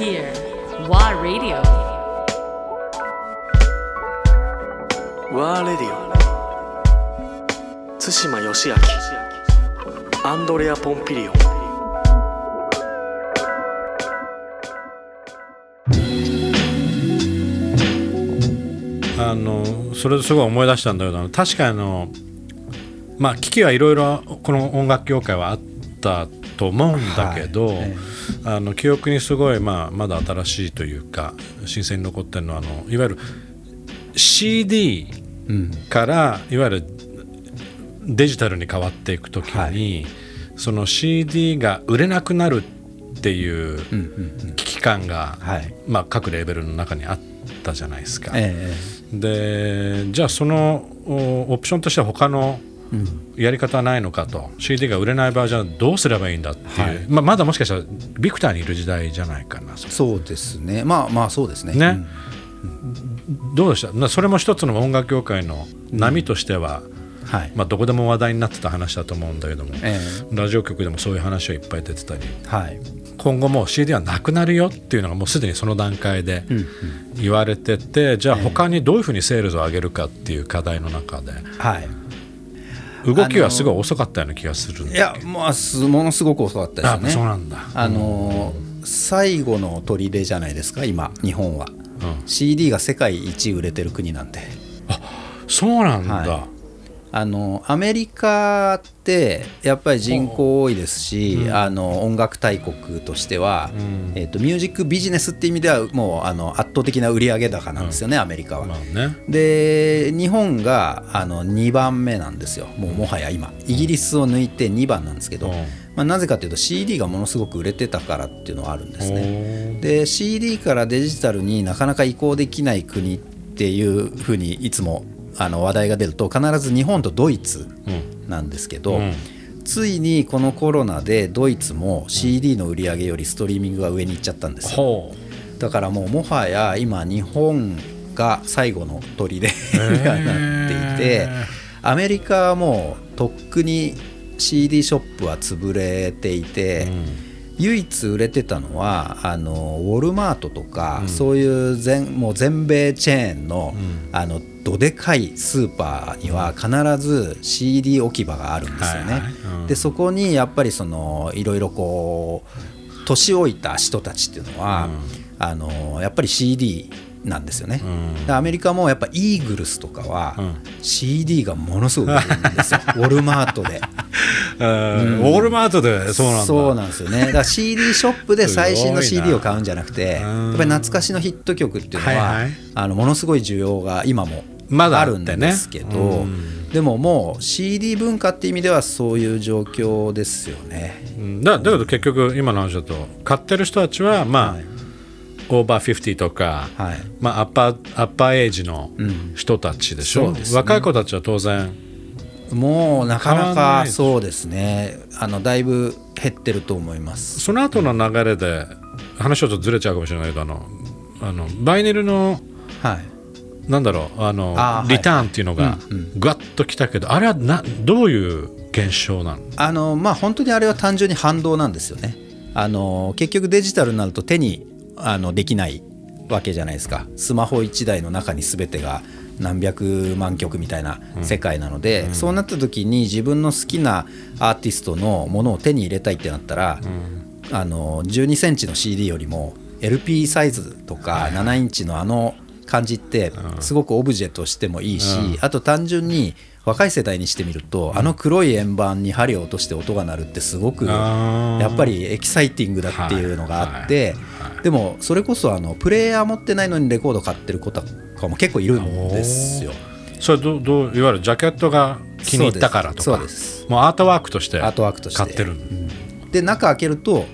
here. WA Radio. ワーレディオ対馬義明アンドレア・ポンピリオンあのそれすごい思い出したんだけど確かにあのまあ危機はいろいろこの音楽業界はあったと思うんだけど、はい。えあの記憶にすごい、まあ、まだ新しいというか新鮮に残ってるのはあのいわゆる CD うん。からいわゆるデジタルに変わっていくときに、その CD が売れなくなるっていううんうん危機感が、はい。まあ、各レベルの中にあったじゃないですか。え。でじゃあそのおオプションとしては他のやり方はないのかと。CD が売れない場合じゃあどうすればいいんだっていう、はい。まあ、まだもしかしたらビクターにいる時代じゃないかなそそうですね。まあまあそうですね。ね。どうでした？なそれも一つの音楽業界の波としては、うんはい、まあ、どこでも話題になってた話だと思うんだけども、えラジオ局でもそういう話はいっぱい出てたり。えはい。今後もう CD はなくなるよっていうのがもうすでにその段階でうんうん。言われてて、じゃあ他にどういうふうにセールスを上げるかっていう課題の中ではい動きはすごい遅かったような気がするいやまあすものすごく遅かったですね。そうなんだ。あのー最後の砦じゃないですか今日本は、うん。CD が世界一売れてる国なんで。そうなんだ、はあのアメリカってやっぱり人口多いですし、あの音楽大国としては、ん。えー、とミュージックビジネスっていう意味ではもうあの圧倒的な売上高なんですよね、アメリカは。まあね。で日本があの2番目なんですよ。もうもはや今。イギリスを抜いて2番なんですけど、うん。まあ、なぜかというと CD がものすごく売れてたからっていうのはあるんですね。で CD からデジタルになかなか移行できない国っていうふうにいつもあの話題が出ると必ず日本とドイツうんなんですけど、うん。ついにこのコロナでドイツも CD の売り上げよりストリーミングが上に行っちゃったんですよ。ほだからもうもはや今日本が最後の砦になっていてアメリカはもうとっくに CD ショップは潰れていて、唯一売れてたのはあのウォルマートとか、そういう全もう全米チェーンの,、あのどでかいスーパーには必ず CD 置き場があるんですよね。でそこにやっぱりそのいろいろこう年老いた人たちっていうのは、あのやっぱり CD なんですよね、うん。でアメリカもやっぱイーグルスとかは、うん。CD がものすごく売れるんですよ。ウォルマートで。えーウォールマートでそうなんだ。そうなんですよね。だから CD ショップで最新の CD を買うんじゃなくてやうん。っぱり懐かしのヒット曲っていうのは、はいはい。あのものすごい需要が今もまだあるんですけど、うん。でももう CD 文化って意味ではそういう状況ですよね。うん。だだけど結局今の話だと買ってる人たちはまあ、はいオーバー50とか、はい。まあ、アッパーアッパーエイジのうん。人たちでしょ、そうですね。若い子たちは当然もうなかなかそうですねあのだいぶ減ってると思います。その後の流れで話ちょっとずれちゃうかもしれないけどあのあのバイネルのはいなんだろうあのリターンっていうのがぐわっときたけど、あれはなどういう現象なのあのまあ本当にあれは単純に反動なんですよね。あの結局デジタルになると手にあのできないわけじゃないですか。スマホ1台の中に全てが何百万曲みたいな世界なので、そうなった時に自分の好きなアーティストのものを手に入れたいってなったら、あの12センチの CD よりも LP サイズとか7インチのあの感じってすごくオブジェとしてもいいし、あと単純に若い世代にしてみると、あの黒い円盤に針を落として音が鳴るってすごくやっぱりエキサイティングだっていうのがあって、でもそれこそあのプレイヤー持ってないのにレコード買ってる子とかも結構いるんですよ。それどうどういわゆるジャケットが気に入ったからとか？そうです。もうアートワークとしてアートワークとして。買ってる。で中開けると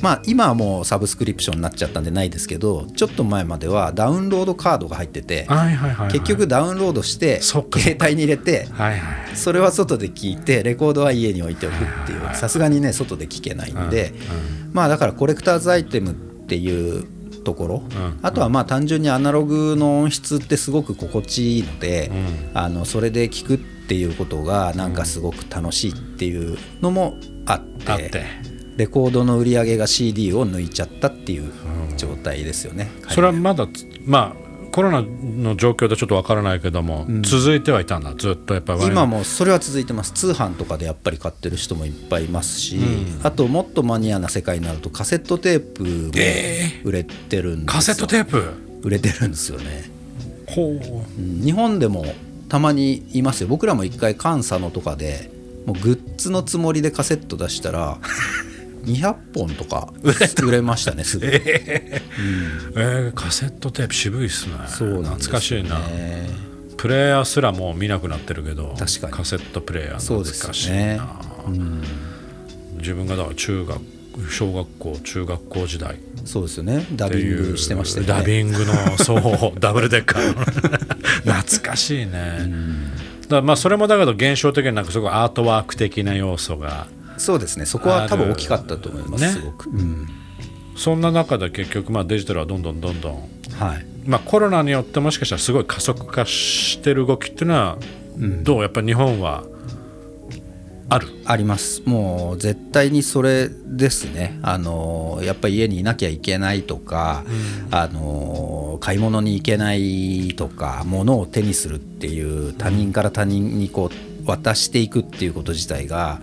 まあ今はもうサブスクリプションになっちゃったんでないですけどちょっと前まではダウンロードカードが入っててはいはいはいはい。結局ダウンロードして携帯に入れてはいはい。それは外で聞いてレコードは家に置いておくっていう。さすがにね外で聞けないんで。まあだからコレクターズアイテムっていうところ、ん。あとはまあ単純にアナログの音質ってすごく心地いいので、あのそれで聞くっていうことがなんかすごく楽しいっていうのもあって。あって。レコードの売り上げが CD を抜いちゃったっていう状態ですよね、それはまだつまあコロナの状況でちょっとわからないけども、続いてはいたんだ。ずっとやっぱり今もそれは続いてます。通販とかでやっぱり買ってる人もいっぱいいますし、あともっとマニアな世界になるとカセットテープも売れてるんですよ、カセットテープ？売れてるんですよね。ほう。うん。日本でもたまにいますよ。僕らも一回関佐野とかでもうグッズのつもりでカセット出したら200本とか売れましたねすぐえー。カセットテープ渋いっすね。そうなんですよね。懐かしいな。プレイヤーすらもう見なくなってるけど確かに。カセットプレイヤーそうですよ懐かしいな、ね自分がだから中学小学校中学校時代。そうですよね。ダビンうグしてましたよね。ダビングの そうダブルデッカーの。懐かしいね、だからまあそれもだけど現象的になんかすごいアートワーク的な要素がそうですね。そこは多分大きかったと思います、ね。すごく、うん。そんな中で結局まあデジタルはどんどんどんどん。はい。まあ、コロナによってもしかしたらすごい加速化してる動きっていうのは、どうやっぱり日本はある？あります。もう絶対にそれですね。あのやっぱり家にいなきゃいけないとか、あの買い物に行けないとか物を手にするっていう他人から他人にこう渡していくっていうこと自体が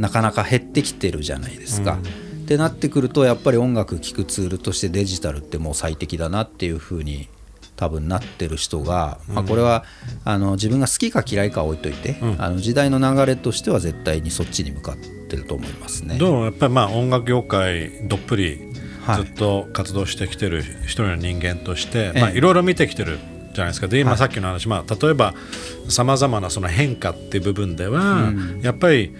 なかなか減ってきてるじゃないですか。ってなってくるとやっぱり音楽聴くツールとしてデジタルってもう最適だなっていうふうに多分なってる人が、まあ、これはあの自分が好きか嫌いかは置いといて、あの時代の流れとしては絶対にそっちに向かってると思いますね。どうやっぱりまあ音楽業界どっぷりはい。ずっと活動してきてる一人の人間として、いろいろ見てきてるじゃないですか。で今さっきの話、まあ、例えばさまざまなその変化っていう部分では、やっぱり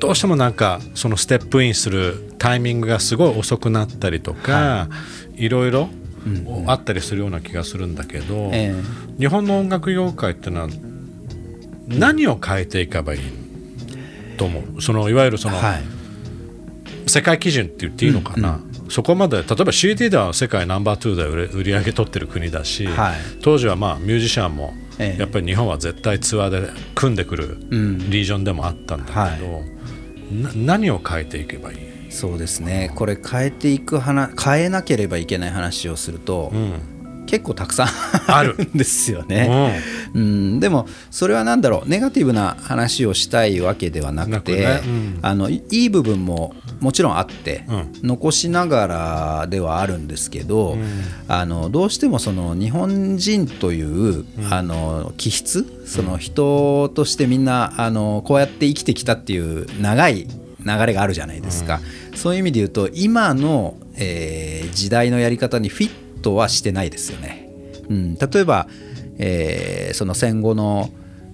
どうしてもなんかそのステップインするタイミングがすごい遅くなったりとか、い、ろいろあったりするような気がするんだけど、え日本の音楽業界ってのは何を変えていけばいいと思う。そのいわゆるその、はい。世界基準って言っていいのかな、そこまで例えば CD では世界ナンバー2で売り上げ取ってる国だし、はい。当時はまあミュージシャンもええ。やっぱり日本は絶対ツアーで組んでくるリージョンでもあったんだけど、はな何を変えていけばいい、そうですね。これ変えていく話変えなければいけない話をすると、結構たくさんある。んですよね。うん、でもそれは何だろう。ネガティブな話をしたいわけではなくてね。うん。あのいいい部分ももちろんあって、う残しながらではあるんですけど、あのどうしてもその日本人という、あの気質その人としてみんなあのこうやって生きてきたっていう長い流れがあるじゃないですか、そういう意味で言うと今の、えー時代のやり方にフィットはしてないですよね。うん、例えば、えーその戦後の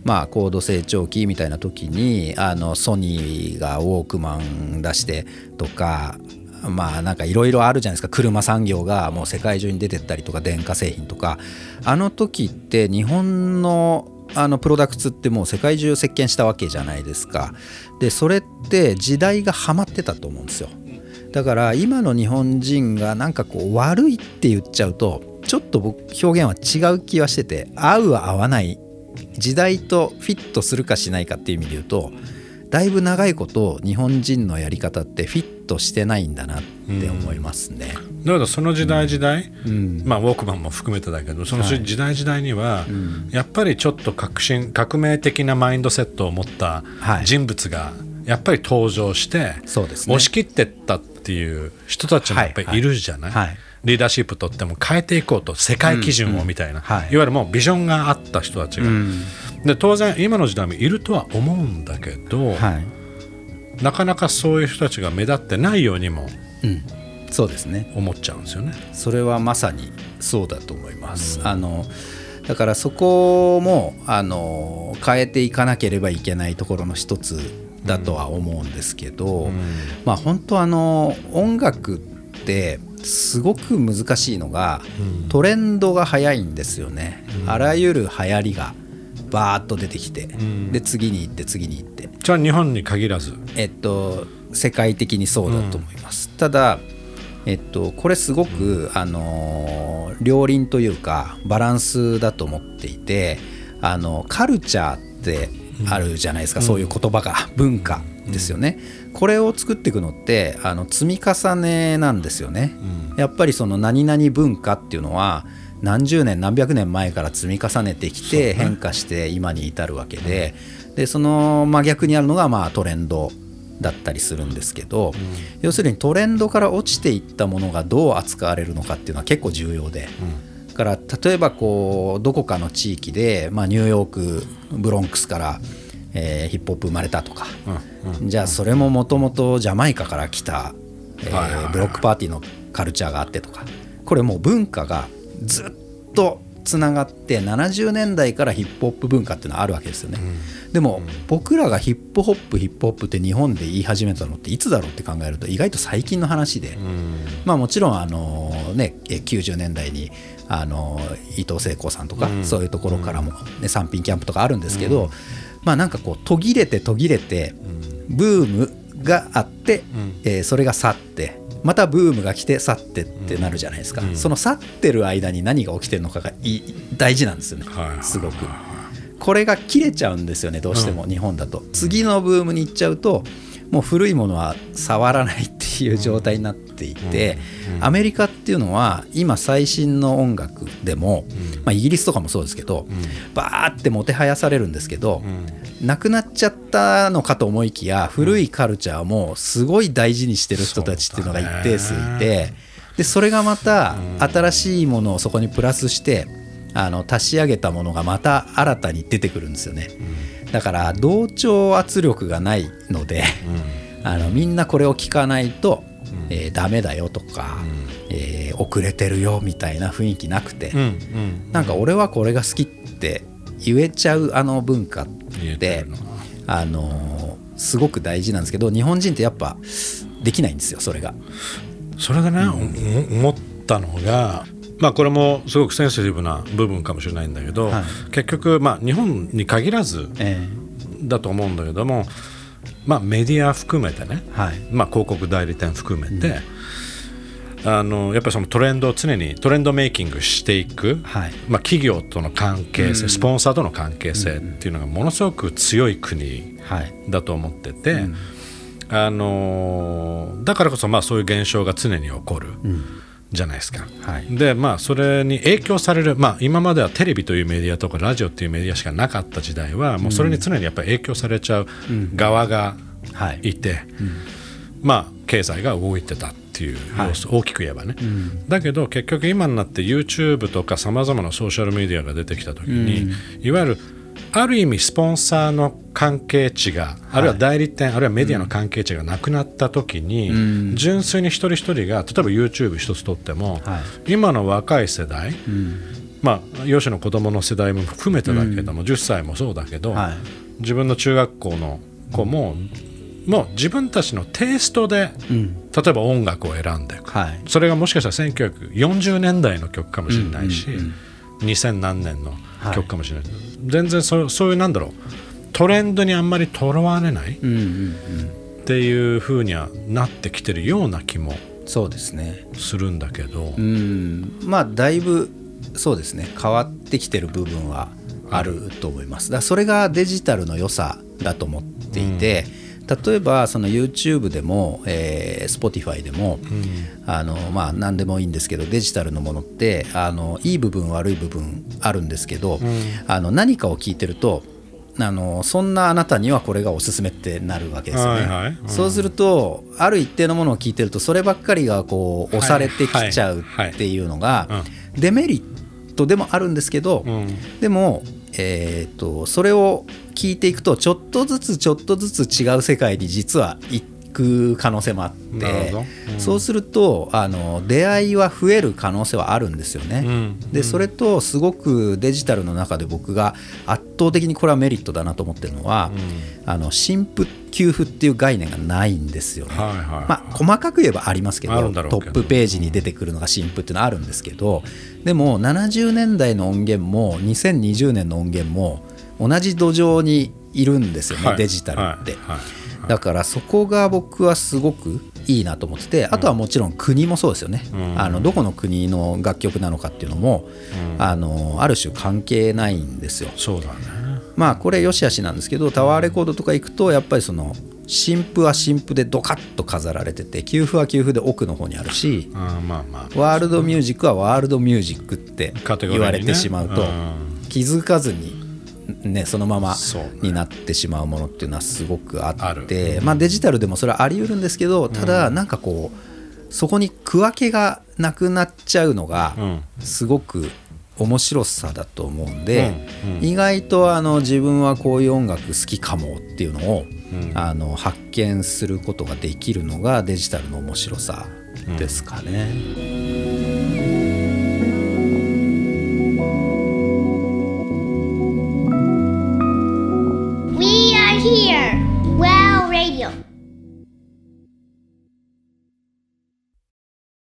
まあ、高度成長期みたいな時にあのソニーがウォークマン出してとかまあなんかいろいろあるじゃないですか。車産業がもう世界中に出てったりとか電化製品とか。あの時って日本のあのプロダクツってもう世界中席巻したわけじゃないですか。でそれって時代がハマってたと思うんですよ。だから今の日本人がなんかこう悪いって言っちゃうとちょっと僕表現は違う気はしてて合うは合わない時代とフィットするかしないかっていう意味で言うとだいぶ長いこと日本人のやり方ってフィットしてないんだなって思いますね。だけどその時代時代、ん。まあ、ウォークマンも含めてだけどその時代時代には、やっぱりちょっと革新革命的なマインドセットを持ったはい。人物がやっぱり登場して、そうですね。押し切ってったっていう人たちもやっぱりいるじゃない、はい？はいリーダーシップとっても変えていこうと世界基準をみたいな、はい。いわゆるもうビジョンがあった人たちが、で当然今の時代もいるとは思うんだけど、はい、なかなかそういう人たちが目立ってないようにもうん、そうですね。思っちゃうんですよね。それはまさにそうだと思います。あのだからそこもあの変えていかなければいけないところの一つだとは思うんですけど、まあ本当あの音楽ってすごく難しいのが、トレンドが早いんですよね。あらゆる流行りがバーッと出てきて、で次に行って次に行って。じゃあ日本に限らず。えっと、世界的にそうだと思います。ただ、えっと、これすごく、あのー両輪というかバランスだと思っていてあのカルチャーってあるじゃないですか、そういう言葉が文化ですよね、これを作っていくのってあの積み重ねなんですよね、やっぱりその何々文化っていうのは何十年何百年前から積み重ねてきて変化して今に至るわけででその真逆にあるのがまあトレンドだったりするんですけど、要するにトレンドから落ちていったものがどう扱われるのかっていうのは結構重要で。だから例えばこうどこかの地域で、まあ、ニューヨークブロンクスから、えーヒップホップ生まれたとか、じゃあそれももともとジャマイカから来た、えーブロックパーティーのカルチャーがあってとか。これもう文化がずっとつながって70年代からヒップホップ文化っていうのはあるわけですよね、でも僕らがヒップホップヒップホップって日本で言い始めたのっていつだろうって考えると意外と最近の話で、まあもちろんあのねえ90年代にあの伊藤聖子さんとか、そういうところからも、ね、三品キャンプとかあるんですけど、まあなんかこう途切れて途切れて、ブームがあって、えーそれが去ってまたブームが来て去ってってなるじゃないですか、その去ってる間に何が起きてるのかがい大事なんですよね、すごく。これが切れちゃうんですよねどうしても日本だと、次のブームに行っちゃうともう古いものは触らないっていう状態になっていて、アメリカっていうのは今最新の音楽でも、まあ、イギリスとかもそうですけど、バーってもてはやされるんですけど、なくなっちゃったのかと思いきや古いカルチャーもすごい大事にしてる人たちっていうのが一定数いてでそれがまた新しいものをそこにプラスしてあの足し上げたものがまた新たに出てくるんですよね、だから同調圧力がないので、あのみんなこれを聞かないと、えーダメだよとか、えー遅れてるよみたいな雰囲気なくて、うんうんなんか俺はこれが好きって言えちゃうあの文化ってあのーすごく大事なんですけど日本人ってやっぱできないんですよそれが。それでね、お思ったのがまあこれもすごくセンシティブな部分かもしれないんだけど、はい。結局まあ日本に限らずえだと思うんだけども、まあ、メディア含めてね、ーはい。まあ、広告代理店含めて、あのやっぱりそのトレンドを常にトレンドメイキングしていく、はい。まあ、企業との関係性、スポンサーとの関係性っていうのがものすごく強い国はい。だと思ってて、あのだからこそまあそういう現象が常に起こる。じゃないですか、はい。でまあそれに影響される、まあ、今まではテレビというメディアとかラジオというメディアしかなかった時代はもうそれに常にやっぱり影響されちゃう側がはい。いて、まあ経済が動いてたっていう要素、大きく言えばね、だけど結局今になって YouTube とかさまざまなソーシャルメディアが出てきた時に、いわゆるある意味スポンサーの関係値が、あるいは代理店あるいはメディアの関係値がなくなった時に、純粋に一人一人が例えば YouTube 一つとっても、は今の若い世代、まあ養子の子供の世代も含めてだけども、10歳もそうだけど、はい。自分の中学校の子も、もう自分たちのテイストで、例えば音楽を選んでいく、はい。それがもしかしたら1940年代の曲かもしれないし、2000何年の曲かもしれない、全然そうそういうなんだろう。トレンドにあんまりとらわれないうんっていう風にはなってきてるような気もそうですね。するんだけど、うん。まあだいぶそうですね。変わってきてる部分はあると思います。だからそれがデジタルの良さだと思っていて、例えばその YouTube でも、えー Spotify でも、あのまあ何でもいいんですけどデジタルのものってあのいい部分悪い部分あるんですけど、あの何かを聞いてるとあのそんなあなたにはこれがおすすめってなるわけですよね。はいはい。うん。そうするとある一定のものを聞いてるとそればっかりがこう押されてきちゃうはい。っていうのがはいデメリットでもあるんですけど、うん。でも、えー、とそれを聞いていくとちょっとずつちょっとずつ違う世界に実は行く可能性もあって、うん。そうするとあの出会いは増える可能性はあるんですよね。うん。でそれとすごくデジタルの中で僕が圧倒的にこれはメリットだなと思ってるのは、あの新婦給付っていう概念がないんですよね。はいはいまあ、細かく言えばありますけどトップページに出てくるのが新婦っていうのはあるんですけどでも70年代の音源も2020年の音源も同じ土壌にいるんですよね、はい。デジタルって。はい。はい。だからそこが僕はすごくいいなと思っててあとはもちろん国もそうですよね、うん。あのどこの国の楽曲なのかっていうのも、あのある種関係ないんですよ。そうだね。まあこれよしあしなんですけどタワーレコードとか行くとやっぱりその新譜は新譜でドカッと飾られてて給付は給付で奥の方にあるしまあまあ。ワールドミュージックはワールドミュージックって言われてしまうとうん。気づかずに、ね、そのままになってしまうものっていうのはすごくあってまあ、デジタルでもそれはあり得るんですけどただなんかこうそこに区分けがなくなっちゃうのがうん。すごく面白さだと思うんで、うん。うん。意外とあの自分はこういう音楽好きかもっていうのを、ん。あの発見することができるのがデジタルの面白さですかね。